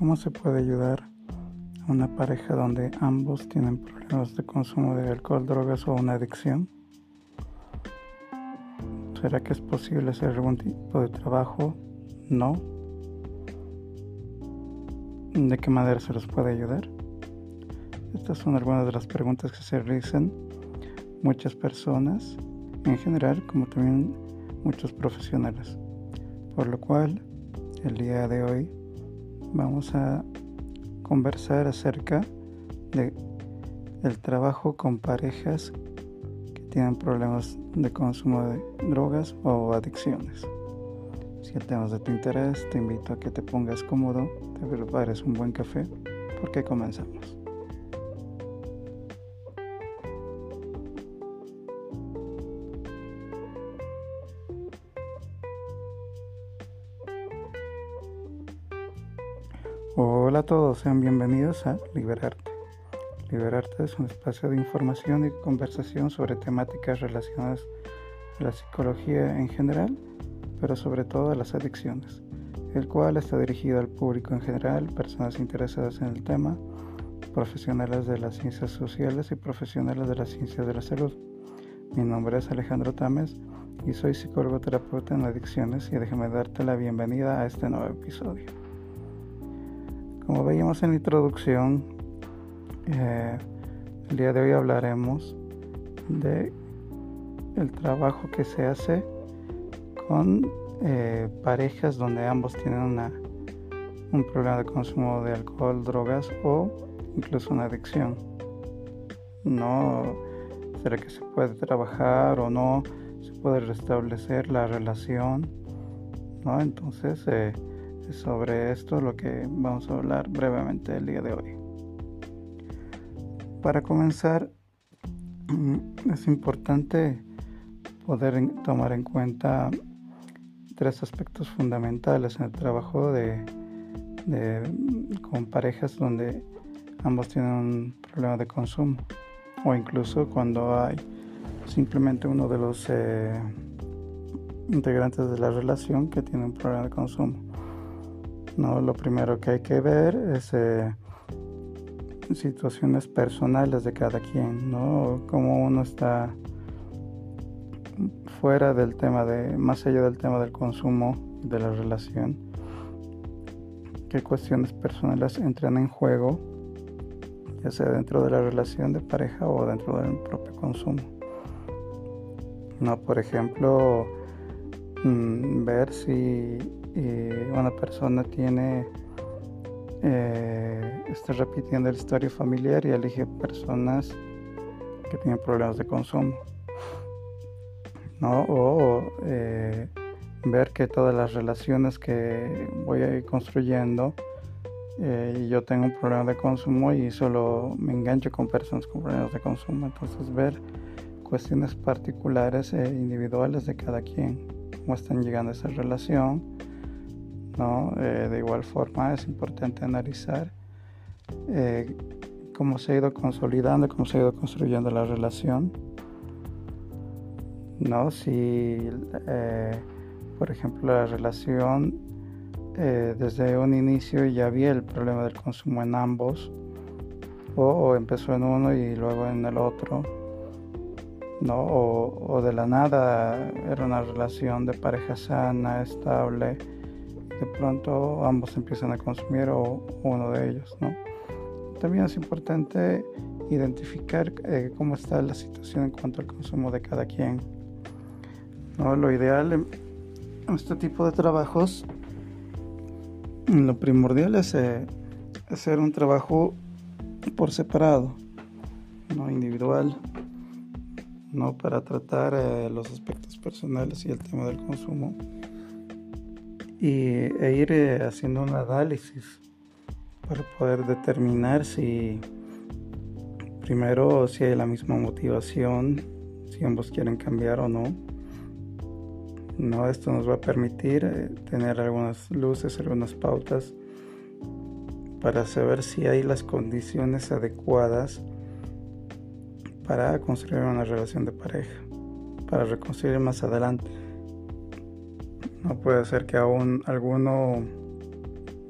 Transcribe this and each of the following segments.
¿Cómo se puede ayudar a una pareja donde ambos tienen problemas de consumo de alcohol, drogas o una adicción? ¿Será que es posible hacer algún tipo de trabajo? No. ¿De qué manera se los puede ayudar? Estas son algunas de las preguntas que se realizan muchas personas en general, como también muchos profesionales. Por lo cual, el día de hoy vamos a conversar acerca de el trabajo con parejas que tienen problemas de consumo de drogas o adicciones. Si el tema es de tu interés, te invito a que te pongas cómodo, te prepares un buen café, porque comenzamos. Todos, sean bienvenidos a Liberarte. Liberarte es un espacio de información y conversación sobre temáticas relacionadas a la psicología en general, pero sobre todo a las adicciones, el cual está dirigido al público en general, personas interesadas en el tema, profesionales de las ciencias sociales y profesionales de las ciencias de la salud. Mi nombre es Alejandro Tames y soy psicólogo terapeuta en adicciones y déjame darte la bienvenida a este nuevo episodio. Como veíamos en la introducción, eh, el día de hoy hablaremos de el trabajo que se hace con eh, parejas donde ambos tienen una, un problema de consumo de alcohol, drogas o incluso una adicción. No será que se puede trabajar o no, se puede restablecer la relación, ¿no? Entonces eh, sobre esto lo que vamos a hablar brevemente el día de hoy. Para comenzar, mm, es importante poder tomar en cuenta tres aspectos fundamentales en el trabajo de, con parejas donde ambos tienen un problema de consumo o incluso cuando hay simplemente uno de los eh, integrantes de la relación que tiene un problema de consumo. ¿No? Lo primero que hay que ver es eh, situaciones personales de cada quien, ¿no? Cómo uno está fuera del tema de, más allá del tema del consumo de la relación, qué cuestiones personales entran en juego, ya sea dentro de la relación de pareja o dentro del propio consumo. No, por ejemplo, mm, ver si una persona tiene eh, está repitiendo la historia familiar y elige personas que tienen problemas de consumo ¿no? o eh, ver que todas las relaciones que voy a ir construyendo eh, y yo tengo un problema de consumo y solo me engancho con personas con problemas de consumo entonces ver cuestiones particulares e individuales de cada quien cómo están llegando a esa relación eh, de igual forma es importante analizar eh, cómo se ha ido consolidando, cómo se ha ido construyendo la relación. ¿no? Si, eh, por ejemplo, la relación desde un inicio ya había el problema del consumo en ambos, o, empezó en uno y luego en el otro, ¿no? O, o de la nada era una relación de pareja sana, estable de pronto ambos empiezan a consumir o uno de ellos, ¿no? También es importante identificar eh, cómo está la situación en cuanto al consumo de cada quien. ¿no? Lo ideal en este tipo de trabajos, lo primordial es eh, hacer un trabajo por separado, no individual, no para tratar eh, los aspectos personales y el tema del consumo y, e ir eh, haciendo un análisis para poder determinar si primero si hay la misma motivación, si ambos quieren cambiar o no. No, esto nos va a permitir eh, tener algunas luces, algunas pautas para saber si hay las condiciones adecuadas para construir una relación de pareja, para reconstruir más adelante. No puede ser que aún alguno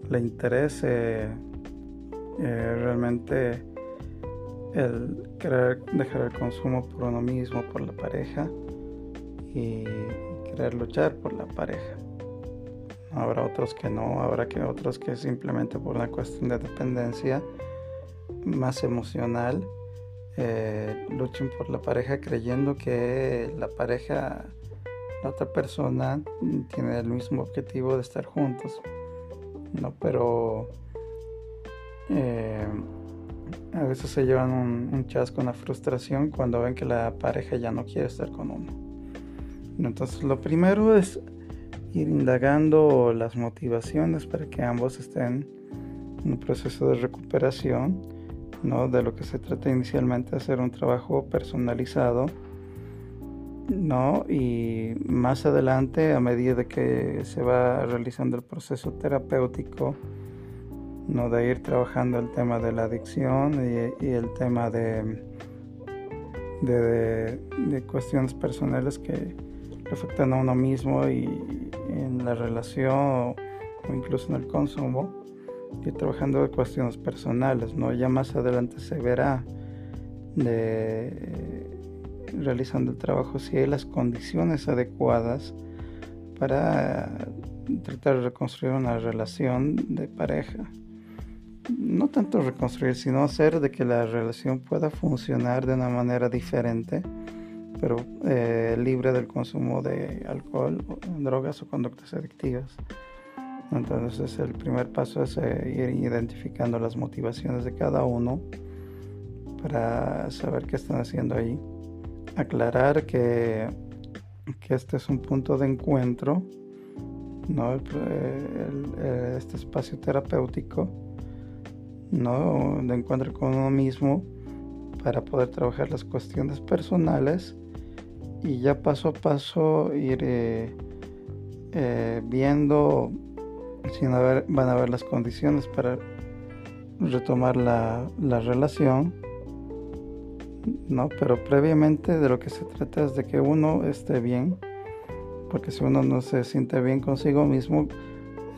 le interese eh, realmente el querer dejar el consumo por uno mismo, por la pareja y querer luchar por la pareja. Habrá otros que no, habrá que otros que simplemente por una cuestión de dependencia más emocional eh, luchen por la pareja creyendo que la pareja, la otra persona tiene el mismo objetivo de estar juntos. No, pero eh, a veces se llevan un, chasco, una frustración cuando ven que la pareja ya no quiere estar con uno. Entonces lo primero es ir indagando las motivaciones para que ambos estén en un proceso de recuperación, ¿no? De lo que se trata inicialmente hacer un trabajo personalizado, ¿no? Y más adelante, a medida que se va realizando el proceso terapéutico, ¿no? De ir trabajando el tema de la adicción y, el tema de, de, de cuestiones personales que afectan a uno mismo y en la relación o, incluso en el consumo y trabajando de cuestiones personales, ¿no? Ya más adelante se verá de, realizando el trabajo si hay las condiciones adecuadas para tratar de reconstruir una relación de pareja. No tanto reconstruir, sino hacer de que la relación pueda funcionar de una manera diferente pero eh, libre del consumo de alcohol, drogas o conductas adictivas. Entonces el primer paso es eh, ir identificando las motivaciones de cada uno para saber qué están haciendo ahí. Aclarar que, que este es un punto de encuentro, ¿no? este espacio terapéutico, ¿no? de encuentro con uno mismo para poder trabajar las cuestiones personales y ya paso a paso ir eh, viendo si van a haber las condiciones para retomar la, la, relación. ¿No? Pero previamente de lo que se trata es de que uno esté bien, porque si uno no se siente bien consigo mismo,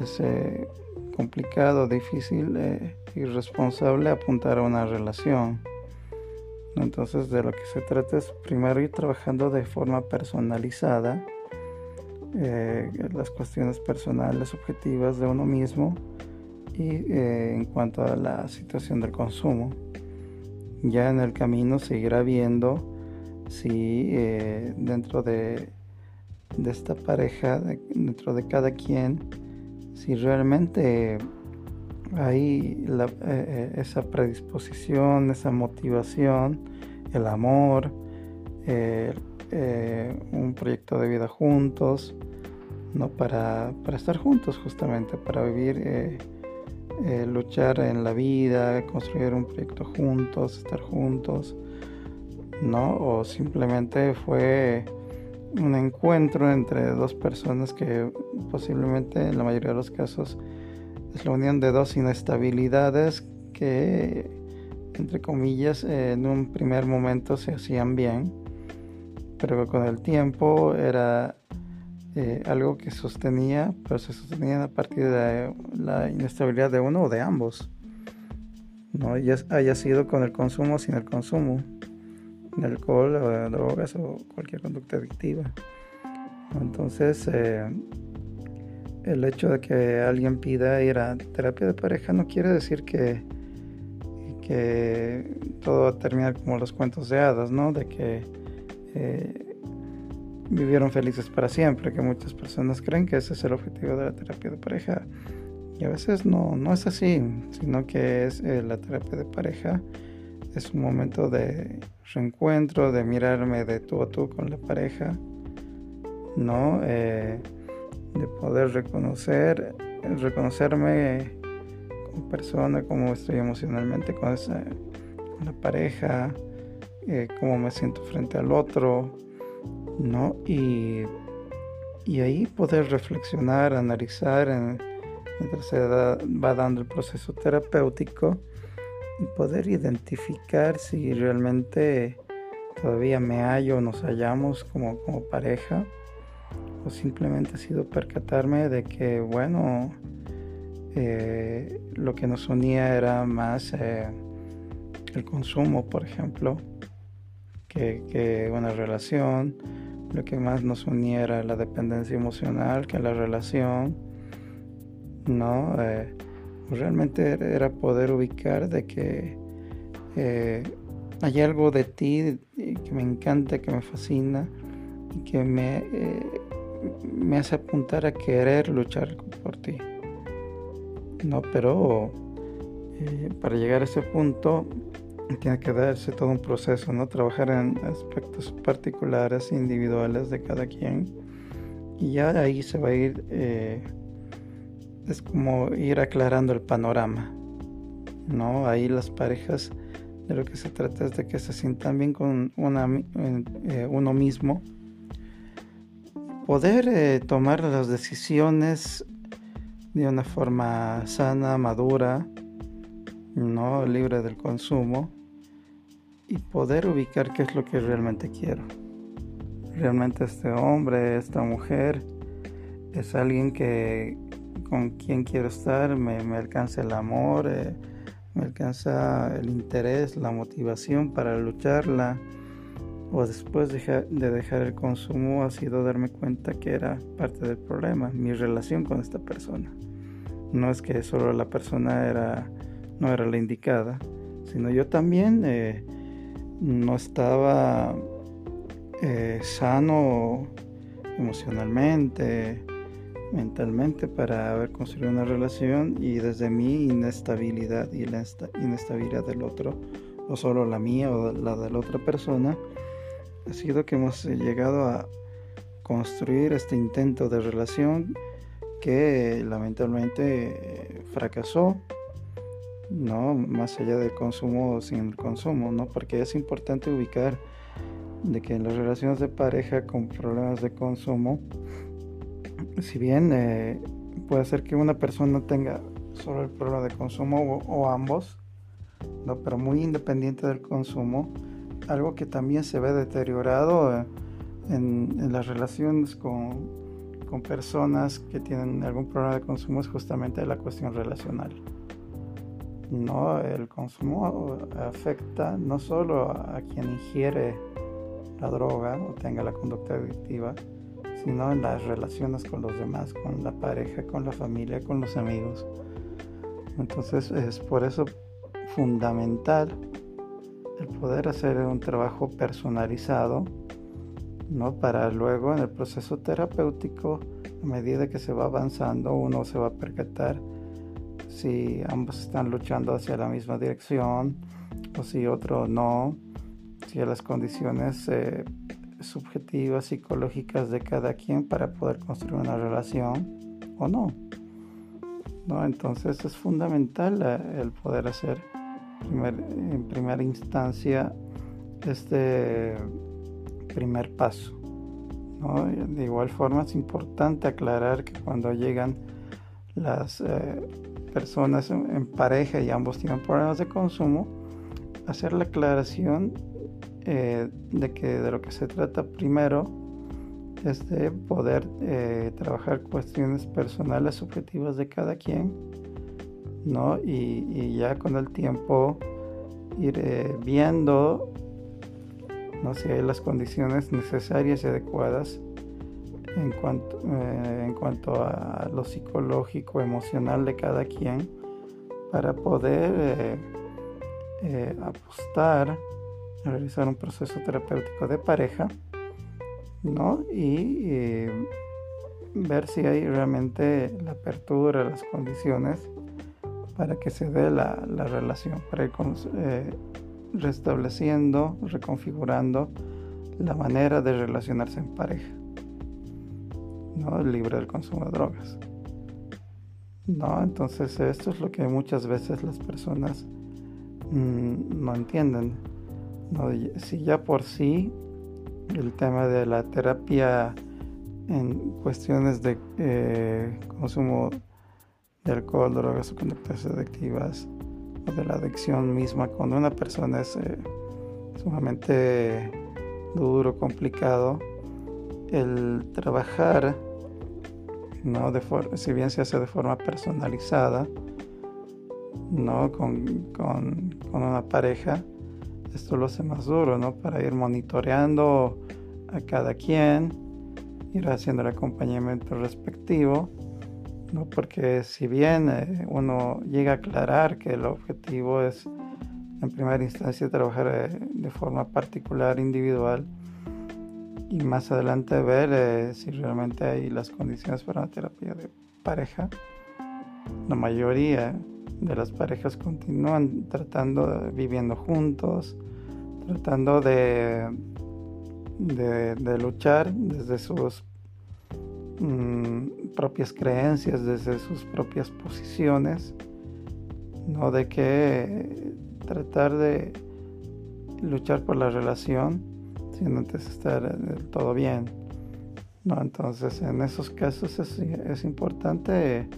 es eh, complicado, difícil, eh, irresponsable apuntar a una relación. Entonces de lo que se trata es primero ir trabajando de forma personalizada eh, las cuestiones personales, objetivas de uno mismo y eh, en cuanto a la situación del consumo. Ya en el camino seguirá viendo si eh, dentro de, de, esta pareja, dentro de cada quien, si realmente hay eh, eh, esa predisposición, esa motivación, el amor, un proyecto de vida juntos, ¿no? para, para estar juntos justamente, para vivir, luchar en la vida, construir un proyecto juntos, estar juntos, ¿no? o simplemente fue un encuentro entre dos personas que posiblemente en la mayoría de los casos es la unión de dos inestabilidades que, entre comillas, en un primer momento se hacían bien, pero con el tiempo era eh, algo que sostenía, pero se sostenía a partir de la inestabilidad de uno o de ambos. No ya haya sido con el consumo o sin el consumo de alcohol o de drogas o cualquier conducta adictiva. Entonces, eh, el hecho de que alguien pida ir a terapia de pareja no quiere decir que, que todo va a terminar como los cuentos de hadas, ¿no? De que eh, vivieron felices para siempre, que muchas personas creen que ese es el objetivo de la terapia de pareja. Y a veces no, no es así, sino que es eh, la terapia de pareja es un momento de reencuentro, de mirarme de tú a tú con la pareja, ¿no? Eh, de poder reconocer, reconocerme como persona, cómo estoy emocionalmente con, esa, la pareja, eh, cómo me siento frente al otro, ¿no? Y, y ahí poder reflexionar, analizar mientras se va dando el proceso terapéutico y poder identificar si realmente todavía me hallo nos hallamos como, como pareja o simplemente ha sido percatarme de que, bueno, eh, lo que nos unía era más eh, el consumo, por ejemplo, que, una relación. Lo que más nos unía era la dependencia emocional que la relación. ¿no? Eh, realmente era poder ubicar de que hay algo de ti que me encanta, que me fascina y que me, me hace apuntar a querer luchar por ti. No, pero eh, para llegar a ese punto tiene que darse todo un proceso, ¿no? Trabajar en aspectos particulares, individuales de cada quien. Y ya ahí se va a ir, eh, es como ir aclarando el panorama, ¿no? Ahí las parejas de lo que se trata es de que se sientan bien con eh, uno mismo. Poder tomar las decisiones de una forma sana, madura, no libre del consumo y poder ubicar qué es lo que realmente quiero. Realmente este hombre, esta mujer es alguien que con quien quiero estar, me, alcanza el amor, eh, me alcanza el interés, la motivación para lucharla o después de dejar el consumo ha sido darme cuenta que era parte del problema, mi relación con esta persona. No es que solo la persona era, no era la indicada, sino yo también eh, no estaba eh, sano emocionalmente, mentalmente para haber construido una relación y desde mi inestabilidad y la inestabilidad del otro, o solo la mía o la de la otra persona, ha sido que hemos llegado a construir este intento de relación que lamentablemente fracasó, ¿no? Más allá del consumo sin el consumo, ¿no? Porque es importante ubicar de que en las relaciones de pareja con problemas de consumo, si bien eh, puede ser que una persona tenga solo el problema de consumo o, ambos, ¿no? pero muy independiente del consumo, algo que también se ve deteriorado eh, en, las relaciones con, con, personas que tienen algún problema de consumo es justamente la cuestión relacional. No, el consumo afecta no solo a quien ingiere la droga o tenga la conducta adictiva, sino en las relaciones con los demás, con la pareja, con la familia, con los amigos. Entonces es por eso fundamental el poder hacer un trabajo personalizado, ¿no? Para luego en el proceso terapéutico, a medida que se va avanzando, uno se va a percatar si ambos están luchando hacia la misma dirección o si otro no, si las condiciones eh, subjetivas, psicológicas de cada quien para poder construir una relación o no. ¿no? Entonces es fundamental eh, el poder hacer en primera instancia este primer paso. De igual forma es importante aclarar que cuando llegan las eh, personas en, pareja y ambos tienen problemas de consumo, hacer la aclaración eh, de que de lo que se trata primero es de poder eh, trabajar cuestiones personales subjetivas de cada quien ¿no? Y, ya con el tiempo ir eh, viendo ¿no? si hay las condiciones necesarias y adecuadas en cuanto, eh, en cuanto a lo psicológico, emocional de cada quien para poder eh, apostar a realizar un proceso terapéutico de pareja ¿no? y ver si hay realmente la apertura, las condiciones para que se dé la, relación, para ir eh, restableciendo, reconfigurando la manera de relacionarse en pareja, ¿no? libre del consumo de drogas. ¿no? Entonces esto es lo que muchas veces las personas mm, no entienden. Si ya por sí el tema de la terapia en cuestiones de eh, consumo de alcohol, drogas o conductas adictivas o de la adicción misma cuando una persona es eh, sumamente duro, complicado, el trabajar ¿no? De si bien se hace de forma personalizada, ¿no? Con, con, con, una pareja, esto lo hace más duro, ¿no? Para ir monitoreando a cada quien, ir haciendo el acompañamiento respectivo, ¿no? Porque si bien eh, uno llega a aclarar que el objetivo es en primera instancia trabajar eh, de forma particular, individual, y más adelante ver eh, si realmente hay las condiciones para una terapia de pareja. La mayoría de las parejas continúan tratando, viviendo juntos, tratando de, de, luchar desde sus mm, propias creencias, desde sus propias posiciones, no de que tratar de luchar por la relación sin estar del todo bien. ¿no? Entonces, en esos casos es, es, importante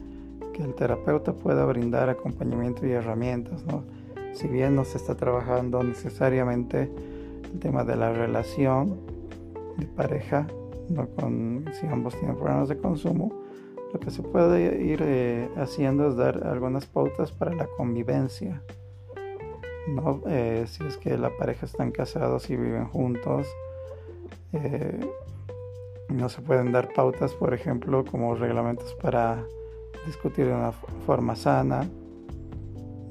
que el terapeuta pueda brindar acompañamiento y herramientas. ¿no? Si bien no se está trabajando necesariamente el tema de la relación de pareja, ¿no? Con, si ambos tienen problemas de consumo, lo que se puede ir eh, haciendo es dar algunas pautas para la convivencia. ¿No? Eh, si es que la pareja están casados y viven juntos, eh, no se pueden dar pautas, por ejemplo, como reglamentos para discutir de una forma sana,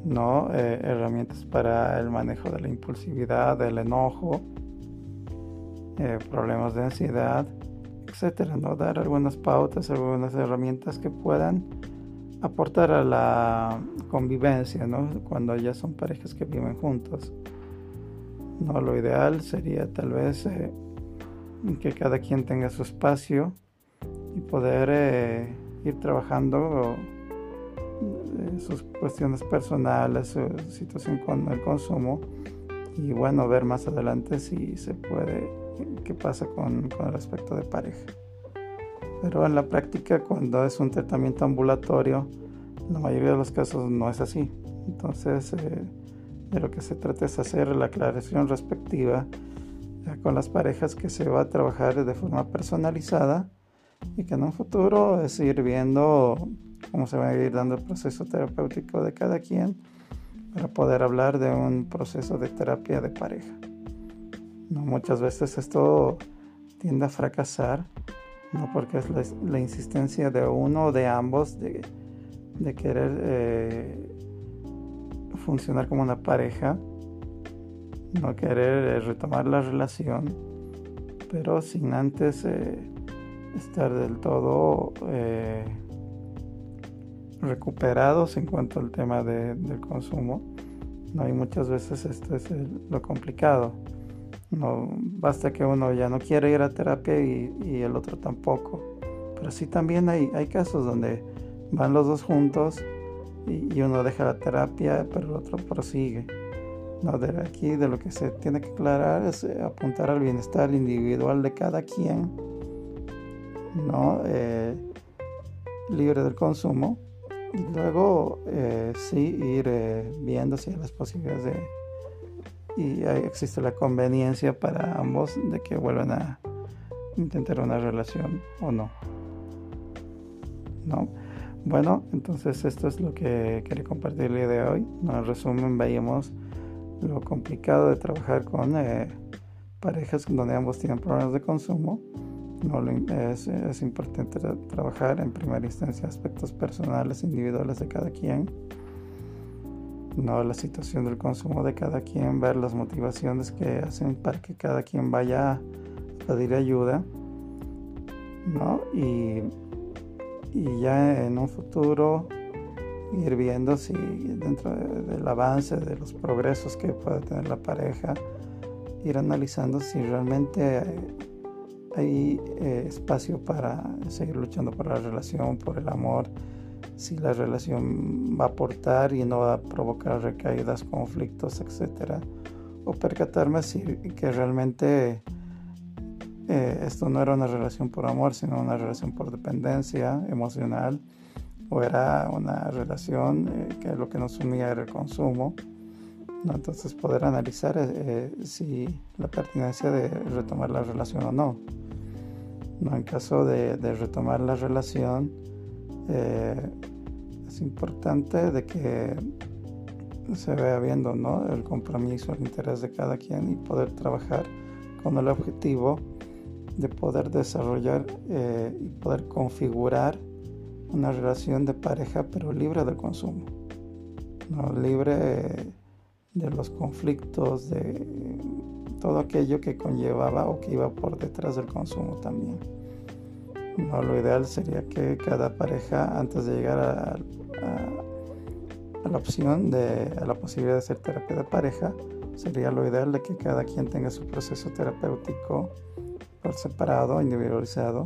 ¿no? Eh, herramientas para el manejo de la impulsividad, del enojo, problemas de ansiedad, etcétera, ¿no? Dar algunas pautas, algunas herramientas que puedan aportar a la convivencia, ¿no? Cuando ya son parejas que viven juntos. No, lo ideal sería tal vez eh, que cada quien tenga su espacio y poder eh, ir trabajando eh, sus cuestiones personales, su situación con el consumo y bueno, ver más adelante si se puede, qué pasa con, con el aspecto de pareja. Pero en la práctica, cuando es un tratamiento ambulatorio, la mayoría de los casos no es así. Entonces, eh, de lo que se trata es hacer la aclaración respectiva con las parejas que se va a trabajar de forma personalizada y que en un futuro es ir viendo cómo se va a ir dando el proceso terapéutico de cada quien para poder hablar de un proceso de terapia de pareja. No, muchas veces esto tiende a fracasar ¿no? porque es la, insistencia de uno o de ambos de, querer eh, funcionar como una pareja, no querer eh, retomar la relación, pero sin antes eh, estar del todo recuperados en cuanto al tema del consumo. ¿no? Y muchas veces esto es lo complicado. No basta que uno ya no quiere ir a terapia y, el otro tampoco. Pero sí también hay, hay casos donde van los dos juntos y, uno deja la terapia, pero el otro prosigue. No, de aquí de lo que se tiene que aclarar es eh, apuntar al bienestar individual de cada quien, ¿no? Eh, libre del consumo y luego eh, sí ir viendo si hay las posibilidades de y existe la conveniencia para ambos de que vuelvan a intentar una relación o no. ¿No? Bueno, entonces esto es lo que quería compartir el día de hoy. En resumen, veíamos lo complicado de trabajar con eh, parejas donde ambos tienen problemas de consumo. No, es, es importante trabajar en primera instancia aspectos personales, individuales de cada quien no la situación del consumo de cada quien, ver las motivaciones que hacen para que cada quien vaya a pedir ayuda, ¿no? Y, y ya en un futuro ir viendo si dentro del avance, de los progresos que puede tener la pareja, ir analizando si realmente hay, eh, espacio para seguir luchando por la relación, por el amor, si la relación va a aportar y no va a provocar recaídas, conflictos, etc. O percatarme si que realmente eh, esto no era una relación por amor, sino una relación por dependencia emocional, o era una relación eh, que lo que nos unía era el consumo. ¿no? Entonces poder analizar eh, si la pertinencia de retomar la relación o no. ¿no? En caso de, retomar la relación, eh, es importante de que se vea viendo el compromiso, el interés de cada quien y poder trabajar con el objetivo de poder desarrollar eh, y poder configurar una relación de pareja pero libre de consumo, libre de los conflictos, de todo aquello que conllevaba o que iba por detrás del consumo también. No, lo ideal sería que cada pareja antes de llegar a, la opción de a la posibilidad de hacer terapia de pareja sería lo ideal de que cada quien tenga su proceso terapéutico por separado, individualizado.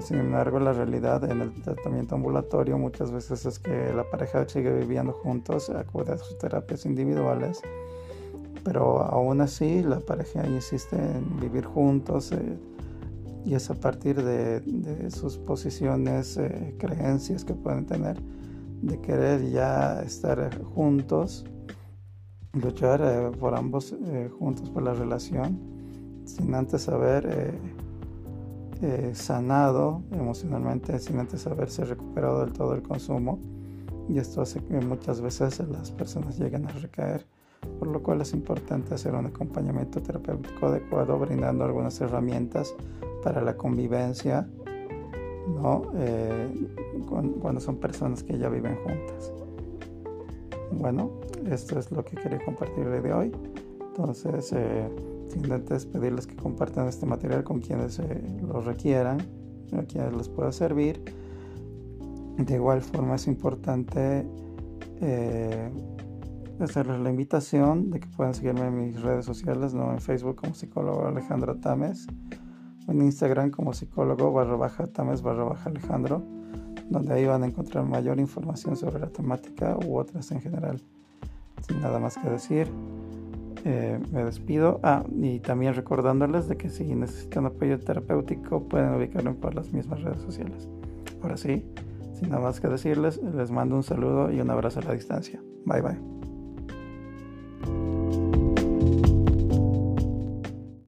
Sin embargo, la realidad en el tratamiento ambulatorio muchas veces es que la pareja sigue viviendo juntos, acude a sus terapias individuales, pero aún así la pareja insiste en vivir juntos eh, y es a partir de, sus posiciones, eh, creencias que pueden tener de querer ya estar juntos, luchar eh, por ambos juntos por la relación sin antes haber eh, eh, sanado emocionalmente, sin antes haberse recuperado del todo el consumo. Y esto hace que muchas veces las personas lleguen a recaer, por lo cual es importante hacer un acompañamiento terapéutico adecuado, brindando algunas herramientas para la convivencia, ¿no? Eh, cuando son personas que ya viven juntas. Bueno, esto es lo que quería compartir de hoy. Entonces, antes pedirles que compartan este material con quienes eh, lo requieran, a quienes les pueda servir. De igual forma es importante eh, hacerles la invitación de que puedan seguirme en mis redes sociales, ¿no? en Facebook como psicólogo Alejandro Tames, en Instagram como psicólogo barra baja Tames barra baja Alejandro, donde ahí van a encontrar mayor información sobre la temática u otras en general. Sin nada más que decir, eh, me despido. Ah, y también recordándoles de que si necesitan apoyo terapéutico pueden ubicarme por las mismas redes sociales. Ahora sí, sin nada más que decirles, les mando un saludo y un abrazo a la distancia. Bye bye.